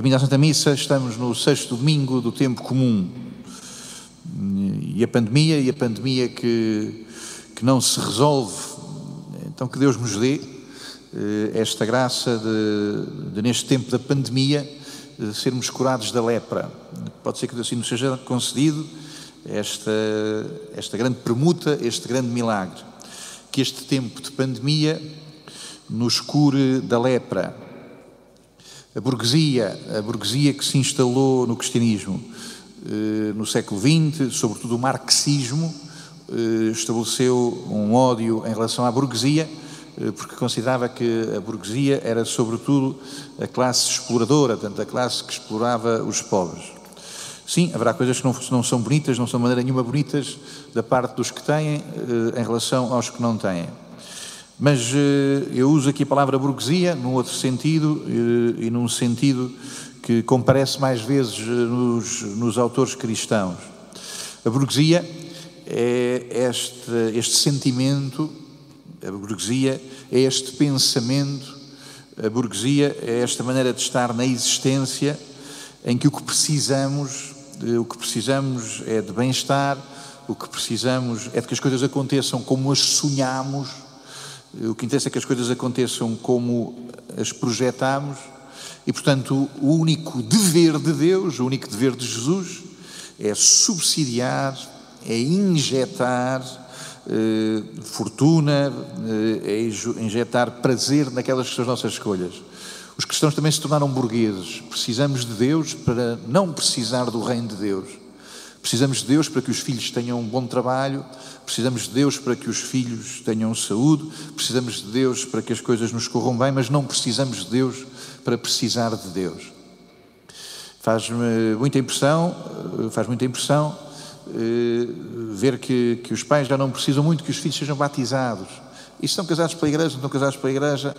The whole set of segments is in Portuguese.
Bem-vindo à Santa Missa, estamos no sexto domingo do tempo comum. E a pandemia, e a pandemia que, que não se resolve, então que Deus nos dê eh, esta graça de, de neste tempo da pandemia, de sermos curados da lepra. Pode ser que assim nos seja concedido esta, esta grande permuta, este grande milagre. Que este tempo de pandemia nos cure da lepra. A burguesia, a burguesia que se instalou no cristianismo eh, no século XX, sobretudo o marxismo, eh, estabeleceu um ódio em relação à burguesia, eh, porque considerava que a burguesia era sobretudo a classe exploradora, portanto, a classe que explorava os pobres. Sim, haverá coisas que não, não são bonitas, não são de maneira nenhuma bonitas da parte dos que têm em relação aos que não têm. Mas eu uso aqui a palavra burguesia num outro sentido e num sentido que comparece mais vezes nos, nos autores cristãos. A burguesia é este, este sentimento, a burguesia é este pensamento, a burguesia é esta maneira de estar na existência em que o que precisamos, o que precisamos é de bem-estar, o que precisamos é de que as coisas aconteçam como as sonhamos, o que interessa é que as coisas aconteçam como as projetamos e, portanto, o único dever de Deus, o único dever de Jesus é subsidiar, é injetar eh, fortuna, eh, é injetar prazer naquelas que são as nossas escolhas. Os cristãos também se tornaram burgueses. Precisamos de Deus para não precisar do reino de Deus. Precisamos de Deus para que os filhos tenham um bom trabalho, precisamos de Deus para que os filhos tenham saúde, precisamos de Deus para que as coisas nos corram bem, mas não precisamos de Deus para precisar de Deus. Faz-me muita impressão, faz muita impressão eh, ver que, que os pais já não precisam muito que os filhos sejam batizados. E se estão casados pela igreja, não estão casados pela igreja,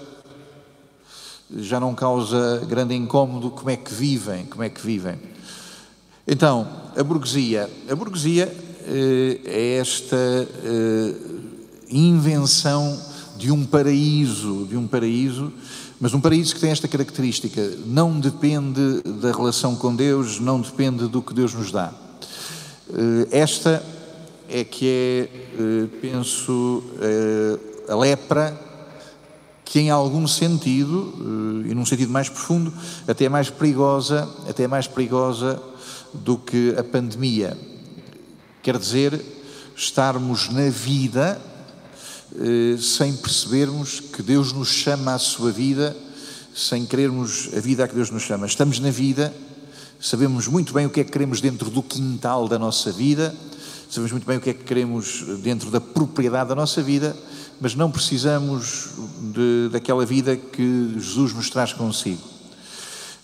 já não causa grande incómodo como é que vivem, como é que vivem. Então, a burguesia, a burguesia eh, é esta eh, invenção de um paraíso, de um paraíso, mas um paraíso que tem esta característica, não depende da relação com Deus, não depende do que Deus nos dá. Eh, esta é que é, eh, penso, eh, a lepra que em algum sentido, e num sentido mais profundo, até é mais perigosa, até é mais perigosa do que a pandemia. Quer dizer, estarmos na vida sem percebermos que Deus nos chama à sua vida, sem querermos a vida a que Deus nos chama. Estamos na vida, sabemos muito bem o que é que queremos dentro do quintal da nossa vida, sabemos muito bem o que é que queremos dentro da propriedade da nossa vida, mas não precisamos de, daquela vida que Jesus nos traz consigo.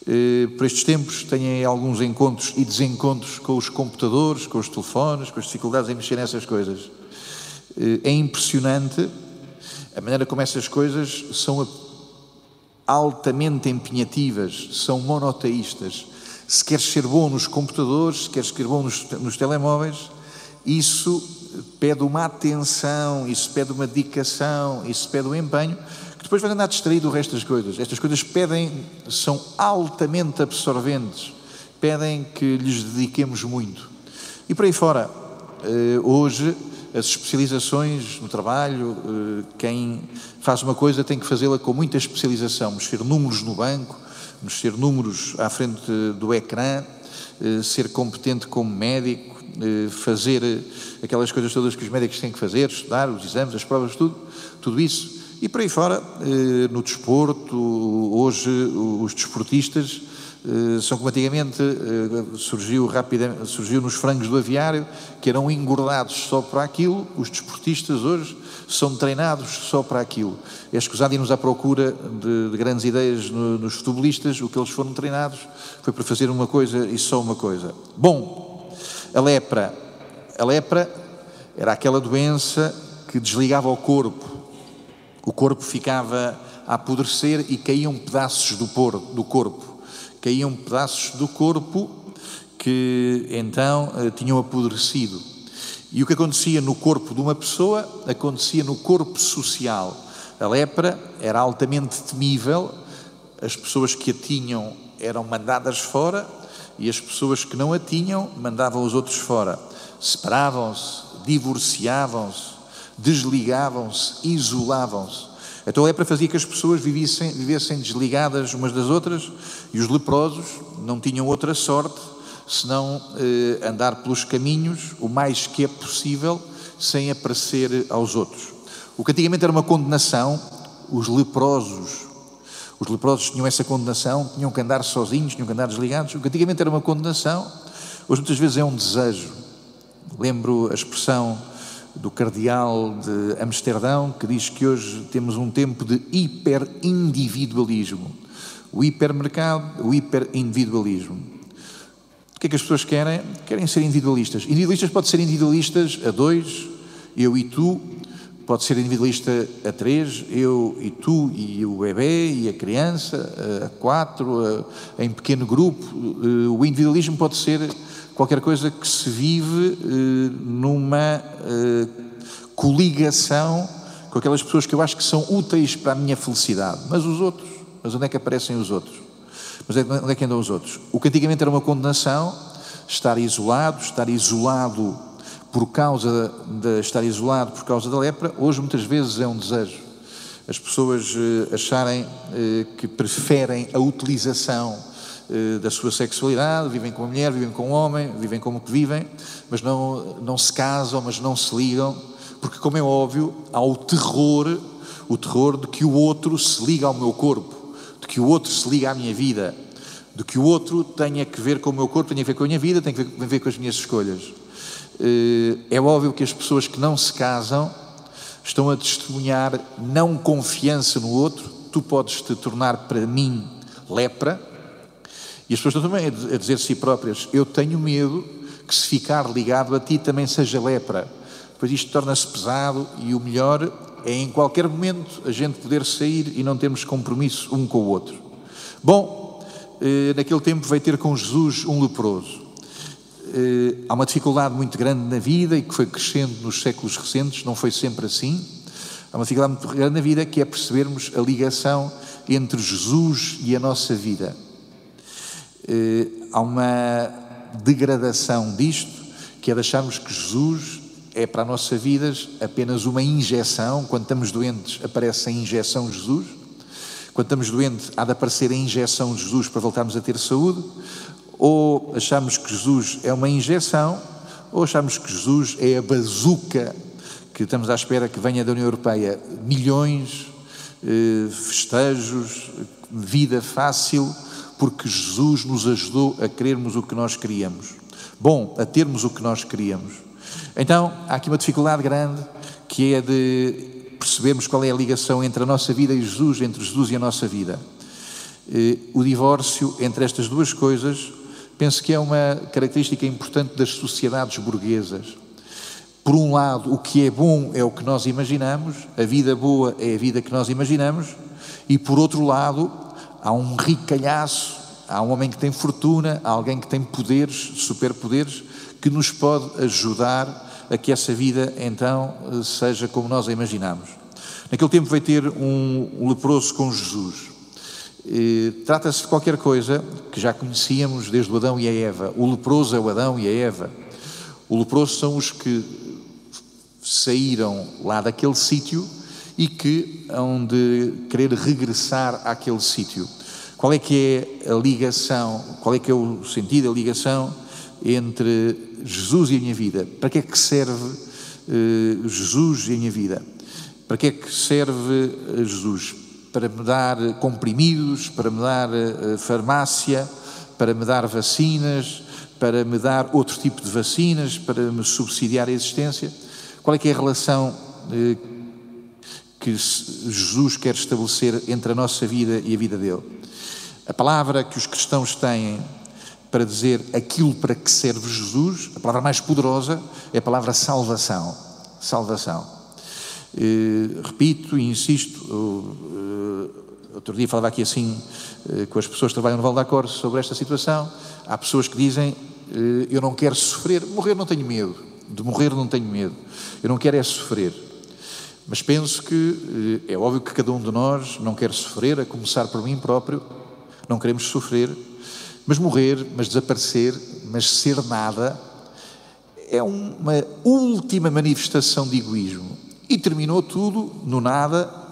Eh, por estes tempos tenho alguns encontros e desencontros com os computadores, com os telefones, com as dificuldades em mexer nessas coisas. Eh, é impressionante a maneira como essas coisas são altamente empenhativas, são monoteístas se queres ser bom nos computadores, se queres ser bom nos, nos telemóveis, isso pede uma atenção, isso pede uma dedicação, isso pede um empenho, que depois vai andar distraído do resto das coisas. Estas coisas pedem, são altamente absorventes, pedem que lhes dediquemos muito. E por aí fora, eh, hoje, as especializações no trabalho, eh, quem faz uma coisa tem que fazê-la com muita especialização, mexer números no banco, mexer números à frente do ecrã, eh, ser competente como médico, fazer eh, aquelas coisas todas que os médicos têm que fazer, estudar, os exames, as provas, tudo, tudo isso. E por aí fora, no desporto, hoje os desportistas eh, são como antigamente eh, surgiu, rapidamente, surgiu nos frangos do aviário, que eram engordados só para aquilo, os desportistas hoje são treinados só para aquilo. É escusado irmos à procura de, de grandes ideias no, nos futebolistas, o que eles foram treinados foi para fazer uma coisa e só uma coisa. Bom, a lepra. A lepra era aquela doença que desligava o corpo. O corpo ficava a apodrecer e caíam pedaços do, por, do corpo caíam pedaços do corpo que então eh, tinham apodrecido. E o que acontecia no corpo de uma pessoa acontecia no corpo social. A lepra era altamente temível, as pessoas que a tinham eram mandadas fora e as pessoas que não a tinham mandavam os outros fora. Separavam-se, divorciavam-se, desligavam-se, isolavam-se. Então a lepra fazia que as pessoas vivessem, vivessem desligadas umas das outras e os leprosos não tinham outra sorte senão eh, andar pelos caminhos o mais que é possível sem aparecer aos outros. O que antigamente era uma condenação, os leprosos, os leprosos tinham essa condenação, tinham que andar sozinhos, tinham que andar desligados. O que antigamente era uma condenação, hoje muitas vezes é um desejo. Lembro a expressão do cardeal de Amsterdão, que diz que hoje temos um tempo de hiperindividualismo. O hipermercado, o hiperindividualismo. O que é que as pessoas querem? Querem ser individualistas. Individualistas pode ser individualistas a dois, eu e tu, pode ser individualista a três, eu e tu e o bebê e a criança, a quatro, a, em pequeno grupo. Eh, o individualismo pode ser qualquer coisa que se vive eh, numa eh, coligação com aquelas pessoas que eu acho que são úteis para a minha felicidade. Mas os outros? Mas onde é que aparecem os outros? Mas onde é que andam os outros? O que antigamente era uma condenação, estar isolado, estar isolado por causa de estar isolado por causa da lepra, hoje muitas vezes é um desejo. As pessoas eh, acharem que preferem a utilização eh, da sua sexualidade, vivem com a mulher, vivem com o homem, vivem como que vivem, mas não, não se casam, mas não se ligam, porque, como é óbvio, há o terror, o terror de que o outro se liga ao meu corpo, de que o outro se liga à minha vida, de que o outro tenha que ver com o meu corpo, tenha que ver com a minha vida, tenha que ver com as minhas escolhas. Eh, é óbvio que as pessoas que não se casam estão a testemunhar não confiança no outro, tu podes te tornar para mim lepra, e as pessoas estão também a dizer a si próprias: Eu tenho medo que se ficar ligado a ti também seja lepra. Depois isto torna-se pesado e o melhor é em qualquer momento a gente poder sair e não termos compromisso um com o outro. Bom, eh, naquele tempo veio ter com Jesus um leproso. Eh, há uma dificuldade muito grande na vida e que foi crescendo nos séculos recentes, não foi sempre assim. Há uma dificuldade muito grande na vida que é percebermos a ligação entre Jesus e a nossa vida. Eh, há uma degradação disto, que é de acharmos que Jesus é para a nossa vida apenas uma injeção. Quando estamos doentes, aparece a injeção Jesus. Quando estamos doentes, há de aparecer a injeção Jesus para voltarmos a ter saúde. Ou achamos que Jesus é uma injeção, ou achamos que Jesus é a bazuca que estamos à espera que venha da União Europeia. Milhões, eh, festejos, vida fácil porque Jesus nos ajudou a querermos o que nós queríamos. Bom, a termos o que nós queríamos. Então, há aqui uma dificuldade grande que é de percebermos qual é a ligação entre a nossa vida e Jesus, entre Jesus e a nossa vida. Eh, o divórcio entre estas duas coisas, penso que é uma característica importante das sociedades burguesas. Por um lado, o que é bom é o que nós imaginamos, a vida boa é a vida que nós imaginamos, e por outro lado, há um ricalhaço, há um homem que tem fortuna, há alguém que tem poderes, superpoderes, que nos pode ajudar a que essa vida então seja como nós a imaginamos. Naquele tempo veio ter um, leproso com Jesus. Trata-se de qualquer coisa que já conhecíamos desde o Adão e a Eva. O leproso é o Adão e a Eva. O leproso são os que saíram lá daquele sítio e que hão de querer regressar àquele sítio. Qual é que é a ligação, qual é que é o sentido, a ligação entre Jesus e a minha vida? Para que é que serve uh, Jesus e a minha vida? Para que é que serve eh, Jesus? Para me dar comprimidos, para me dar uh, farmácia, para me dar vacinas, para me dar outro tipo de vacinas, para me subsidiar a existência? Qual é que é a relação uh, que Jesus quer estabelecer entre a nossa vida e a vida dele. A palavra que os cristãos têm para dizer aquilo para que serve Jesus, a palavra mais poderosa é a palavra salvação. Salvação. Uh, repito e insisto, uh, outro dia falava aqui assim uh, com as pessoas que trabalham no Val da Cor sobre esta situação. Há pessoas que dizem: Eu não quero sofrer, morrer não tenho medo, de morrer não tenho medo, eu não quero é sofrer. Mas penso que é óbvio que cada um de nós não quer sofrer, a começar por mim próprio, não queremos sofrer, mas morrer, mas desaparecer, mas ser nada, é uma última manifestação de egoísmo. E terminou tudo no nada,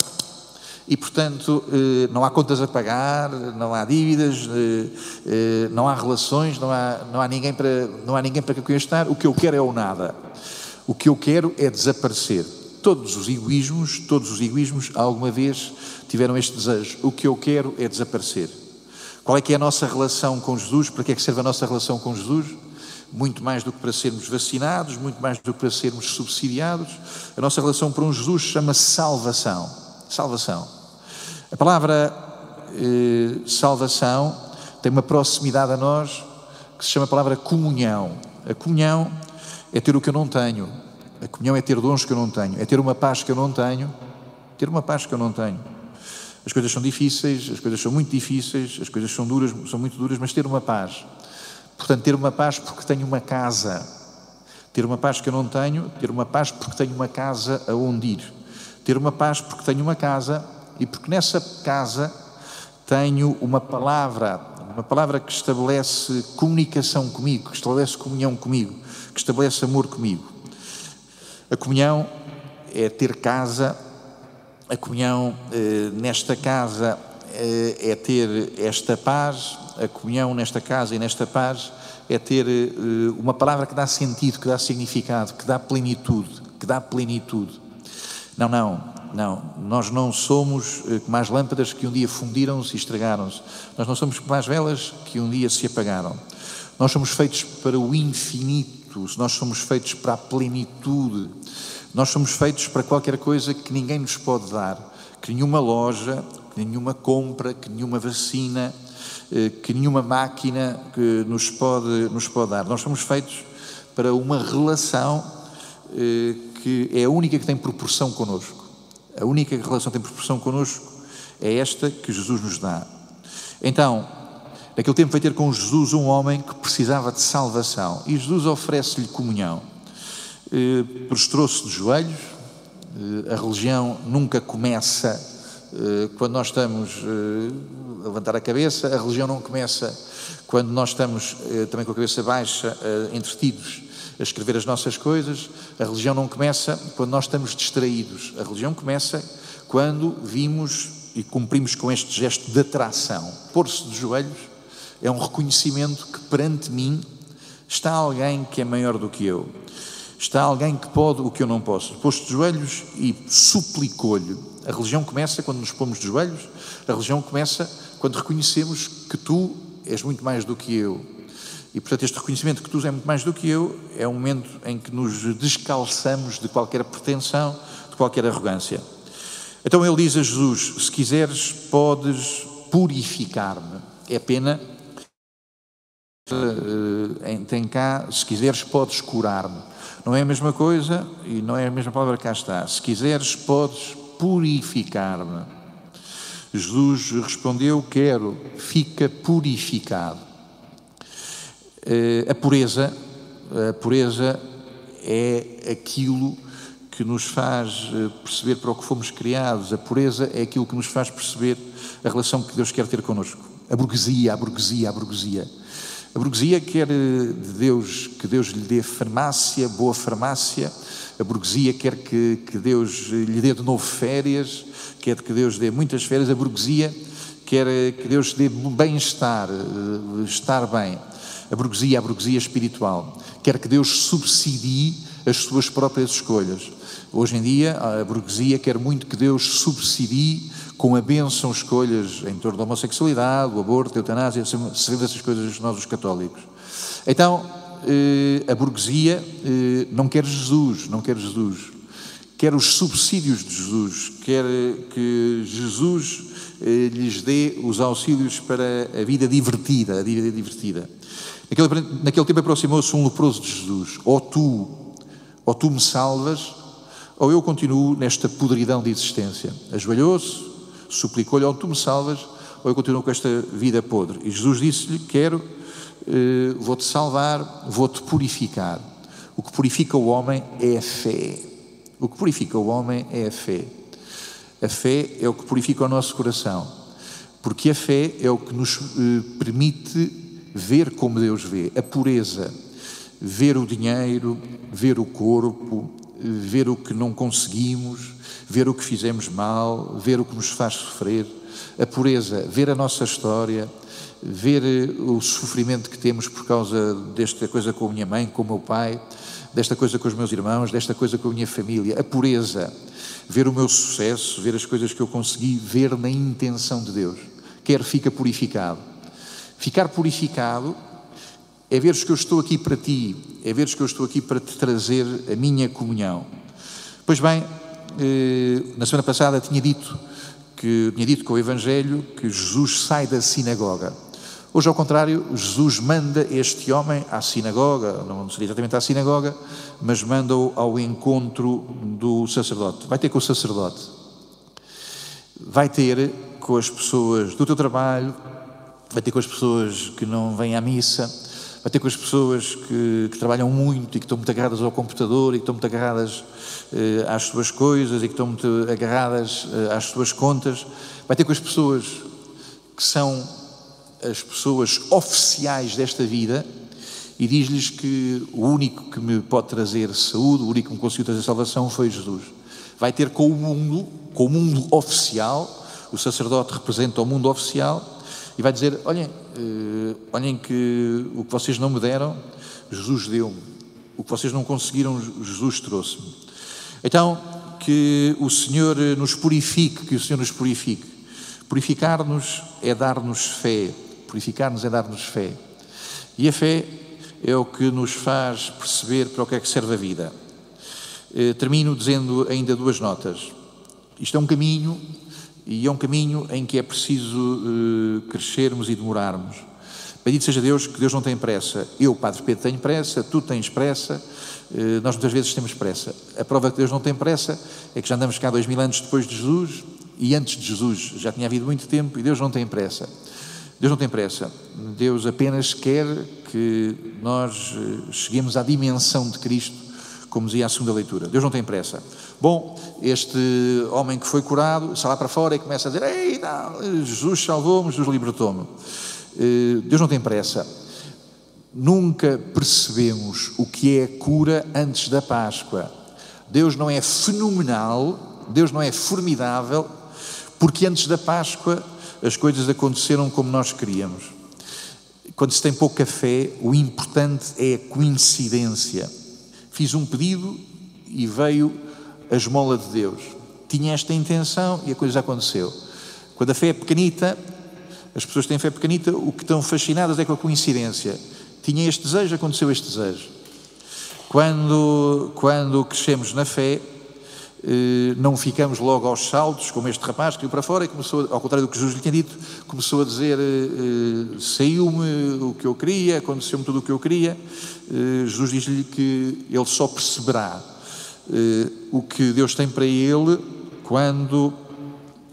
e portanto eh, não há contas a pagar, não há dívidas, eh, eh, não há relações, não há, não há ninguém para não há ninguém para conquistar. O que eu quero é o nada. O que eu quero é desaparecer. Todos os egoísmos, todos os egoísmos alguma vez tiveram este desejo. O que eu quero é desaparecer. Qual é que é a nossa relação com Jesus? Para que é que serve a nossa relação com Jesus? Muito mais do que para sermos vacinados, muito mais do que para sermos subsidiados. A nossa relação com Jesus chama-se salvação. Salvação. A palavra eh, salvação tem uma proximidade a nós que se chama a palavra comunhão. A comunhão é ter o que eu não tenho. A comunhão é ter dons que eu não tenho. É ter uma paz que eu não tenho. Ter uma paz que eu não tenho. As coisas são difíceis, as coisas são muito difíceis, as coisas são duras, são muito duras, mas ter uma paz. Portanto, ter uma paz porque tenho uma casa. Ter uma paz que eu não tenho, ter uma paz porque tenho uma casa aonde ir. Ter uma paz porque tenho uma casa e porque nessa casa tenho uma palavra, uma palavra que estabelece comunicação comigo, que estabelece comunhão comigo, que estabelece amor comigo. A comunhão é ter casa a comunhão eh, nesta casa eh, é ter esta paz, a comunhão nesta casa e nesta paz é ter eh, uma palavra que dá sentido, que dá significado, que dá plenitude, que dá plenitude. Não, não, não. Nós não somos como as lâmpadas que um dia fundiram-se e estragaram-se. Nós não somos as velas que um dia se apagaram. Nós somos feitos para o infinito, nós somos feitos para a plenitude. Nós somos feitos para qualquer coisa que ninguém nos pode dar, que nenhuma loja, que nenhuma compra, que nenhuma vacina, eh, que nenhuma máquina que nos pode, nos pode dar. Nós somos feitos para uma relação eh, que é a única que tem proporção connosco. A única relação que tem proporção connosco é esta que Jesus nos dá. Então, naquele tempo vai ter com Jesus um homem que precisava de salvação e Jesus oferece-lhe comunhão. Eh, prostrou-se de joelhos. Eh, a religião nunca começa eh, quando nós estamos a levantar a cabeça, a religião não começa quando nós estamos também com a cabeça baixa, entretidos a escrever as nossas coisas. A religião não começa quando nós estamos distraídos. A religião começa quando vimos e cumprimos com este gesto de atração. Pôr-se de joelhos é um reconhecimento que perante mim está alguém que é maior do que eu. Está alguém que pode o que eu não posso. Posto de joelhos e suplicou-lhe. A religião começa quando nos pomos de joelhos, a religião começa quando reconhecemos que tu és muito mais do que eu. E, portanto, este reconhecimento que tu és muito mais do que eu é um momento em que nos descalçamos de qualquer pretensão, de qualquer arrogância. Então ele diz a Jesus: Se quiseres, podes purificar-me. É pena. Eh, tem cá, se quiseres, podes curar-me. Não é a mesma coisa e não é a mesma palavra cá está. Se quiseres, podes purificar-me. Jesus respondeu: Quero, fica purificado. Eh, a pureza, a pureza é aquilo que nos faz eh, perceber para o que fomos criados. A pureza é aquilo que nos faz perceber a relação que Deus quer ter connosco. A burguesia, a burguesia, a burguesia. A burguesia quer de Deus que Deus lhe dê farmácia, boa farmácia. A burguesia quer que, que Deus lhe dê de novo férias, quer que Deus dê muitas férias. A burguesia quer que Deus dê bem-estar, eh, estar bem. A burguesia, a burguesia espiritual, quer que Deus subsidie as suas próprias escolhas. Hoje em dia, a burguesia quer muito que Deus subsidie com a bênção escolhas em torno da homossexualidade, o aborto, a eutanásia, sabemos essas coisas nós os católicos. Então, eh, a burguesia eh, não quer Jesus, não quer Jesus, quer os subsídios de Jesus, quer que Jesus eh, lhes dê os auxílios para a vida divertida, a vida divertida. Naquele, naquele tempo aproximou-se um leproso de Jesus, ou tu, ou tu me salvas, ou eu continuo nesta podridão de existência. Ajoelhou-se, suplicou-lhe, ou tu me salvas, ou eu continuo com esta vida podre. E Jesus disse-lhe: Quero, eh, vou-te salvar, vou-te purificar. O que purifica o homem é a fé. O que purifica o homem é a fé. A fé é o que purifica o nosso coração. Porque a fé é o que nos eh, permite ver como Deus vê, a pureza, ver o dinheiro, ver o corpo, ver o que não conseguimos, ver o que fizemos mal, ver o que nos faz sofrer, a pureza, ver a nossa história, ver eh, o sofrimento que temos por causa desta coisa com a minha mãe, com o meu pai, desta coisa com os meus irmãos, desta coisa com a minha família, a pureza, ver o meu sucesso, ver as coisas que eu consegui, ver na intenção de Deus. Quer fica purificado. Ficar purificado é veres que eu estou aqui para ti, é veres que eu estou aqui para te trazer a minha comunhão. Pois bem, eh, na semana passada tinha dito que tinha dito com o Evangelho que Jesus sai da sinagoga. Hoje, ao contrário, Jesus manda este homem à sinagoga, não seria exatamente à sinagoga, mas manda-o ao encontro do sacerdote. Vai ter com o sacerdote, vai ter com as pessoas do teu trabalho, vai ter com as pessoas que não vêm à missa, vai ter com as pessoas que, que trabalham muito e que estão muito agarradas ao computador e que estão muito agarradas eh, às suas coisas e que estão muito agarradas eh, às suas contas, vai ter com as pessoas que são as pessoas oficiais desta vida e diz-lhes que o único que me pode trazer saúde, o único que me conseguiu trazer salvação foi Jesus. Vai ter com o mundo, com o mundo oficial, o sacerdote representa o mundo oficial e vai dizer: olhem, uh, olhem que o que vocês não me deram, Jesus deu-me. O que vocês não conseguiram, Jesus trouxe-me. Então, que o Senhor nos purifique, que o Senhor nos purifique. Purificar-nos é dar-nos fé. Purificar-nos é dar-nos fé. E a fé é o que nos faz perceber para o que é que serve a vida. Uh, termino dizendo ainda duas notas. Isto é um caminho e é um caminho em que é preciso uh, crescermos e demorarmos. Bendito seja Deus, que Deus não tem pressa. Eu, Padre Pedro, tenho pressa, tu tens pressa, uh, nós muitas vezes temos pressa. A prova que Deus não tem pressa é que já andamos cá dois mil anos depois de Jesus e antes de Jesus já tinha havido muito tempo e Deus não tem pressa. Deus não tem pressa. Deus apenas quer que nós eh, cheguemos à dimensão de Cristo, como dizia a segunda leitura. Deus não tem pressa. Bom, este homem que foi curado sai lá para fora e começa a dizer: Ei, não, Jesus salvou-me, Jesus libertou-me. Eh, Deus não tem pressa. Nunca percebemos o que é cura antes da Páscoa. Deus não é fenomenal, Deus não é formidável, porque antes da Páscoa as coisas aconteceram como nós queríamos. Quando se tem pouca fé, o importante é a coincidência. Fiz um pedido e veio a esmola de Deus. Tinha esta intenção e a coisa aconteceu. Quando a fé é pequenita, as pessoas têm fé pequenita, o que estão fascinadas é com a coincidência. Tinha este desejo, aconteceu este desejo. Quando, quando crescemos na fé, não ficamos logo aos saltos, como este rapaz que veio para fora e começou, ao contrário do que Jesus lhe tinha dito, começou a dizer: eh, saiu-me o que eu queria, aconteceu-me tudo o que eu queria. Eh, Jesus diz-lhe que ele só perceberá o que Deus tem para ele quando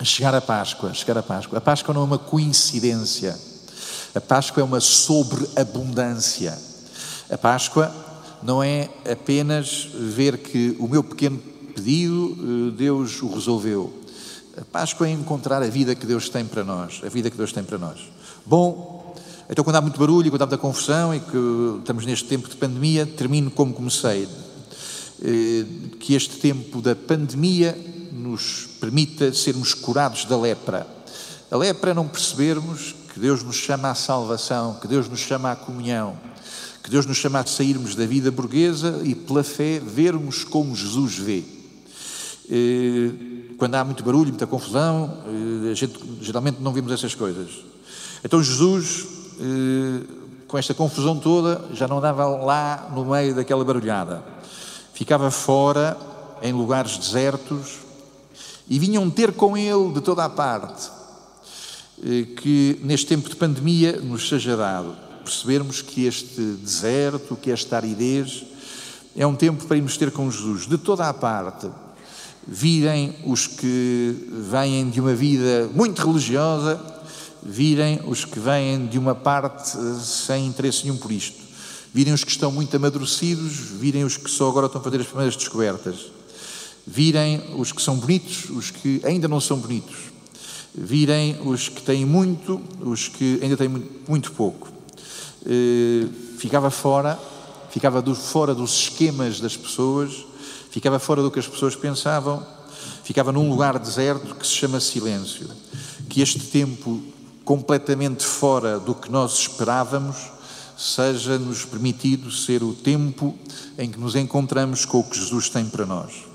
chegar a Páscoa. Chegar a Páscoa. A Páscoa não é uma coincidência. A Páscoa é uma sobreabundância. A Páscoa não é apenas ver que o meu pequeno pedido, Deus o resolveu. A Páscoa é encontrar a vida que Deus tem para nós, a vida que Deus tem para nós. Bom, então quando há muito barulho, quando há muita confusão e que estamos neste tempo de pandemia, termino como comecei. Que este tempo da pandemia nos permita sermos curados da lepra. A lepra é não percebermos que Deus nos chama à salvação, que Deus nos chama à comunhão, que Deus nos chama a sairmos da vida burguesa e pela fé vermos como Jesus vê. Quando há muito barulho, muita confusão, gente geralmente não vemos essas coisas. Então Jesus, com esta confusão toda, já não andava lá no meio daquela barulhada. Ficava fora, em lugares desertos, e vinham ter com ele de toda a parte, que neste tempo de pandemia nos seja dado. Percebermos que este deserto, que esta aridez, é um tempo para irmos ter com Jesus, de toda a parte, virem os que vêm de uma vida muito religiosa, virem os que vêm de uma parte sem interesse nenhum por isto, virem os que estão muito amadurecidos, virem os que só agora estão a fazer as primeiras descobertas, virem os que são bonitos, os que ainda não são bonitos, virem os que têm muito, os que ainda têm muito, pouco. Eh, ficava fora, ficava fora dos esquemas das pessoas, ficava fora do que as pessoas pensavam, ficava num lugar deserto que se chama silêncio. Que este tempo completamente fora do que nós esperávamos seja-nos permitido ser o tempo em que nos encontramos com o que Jesus tem para nós.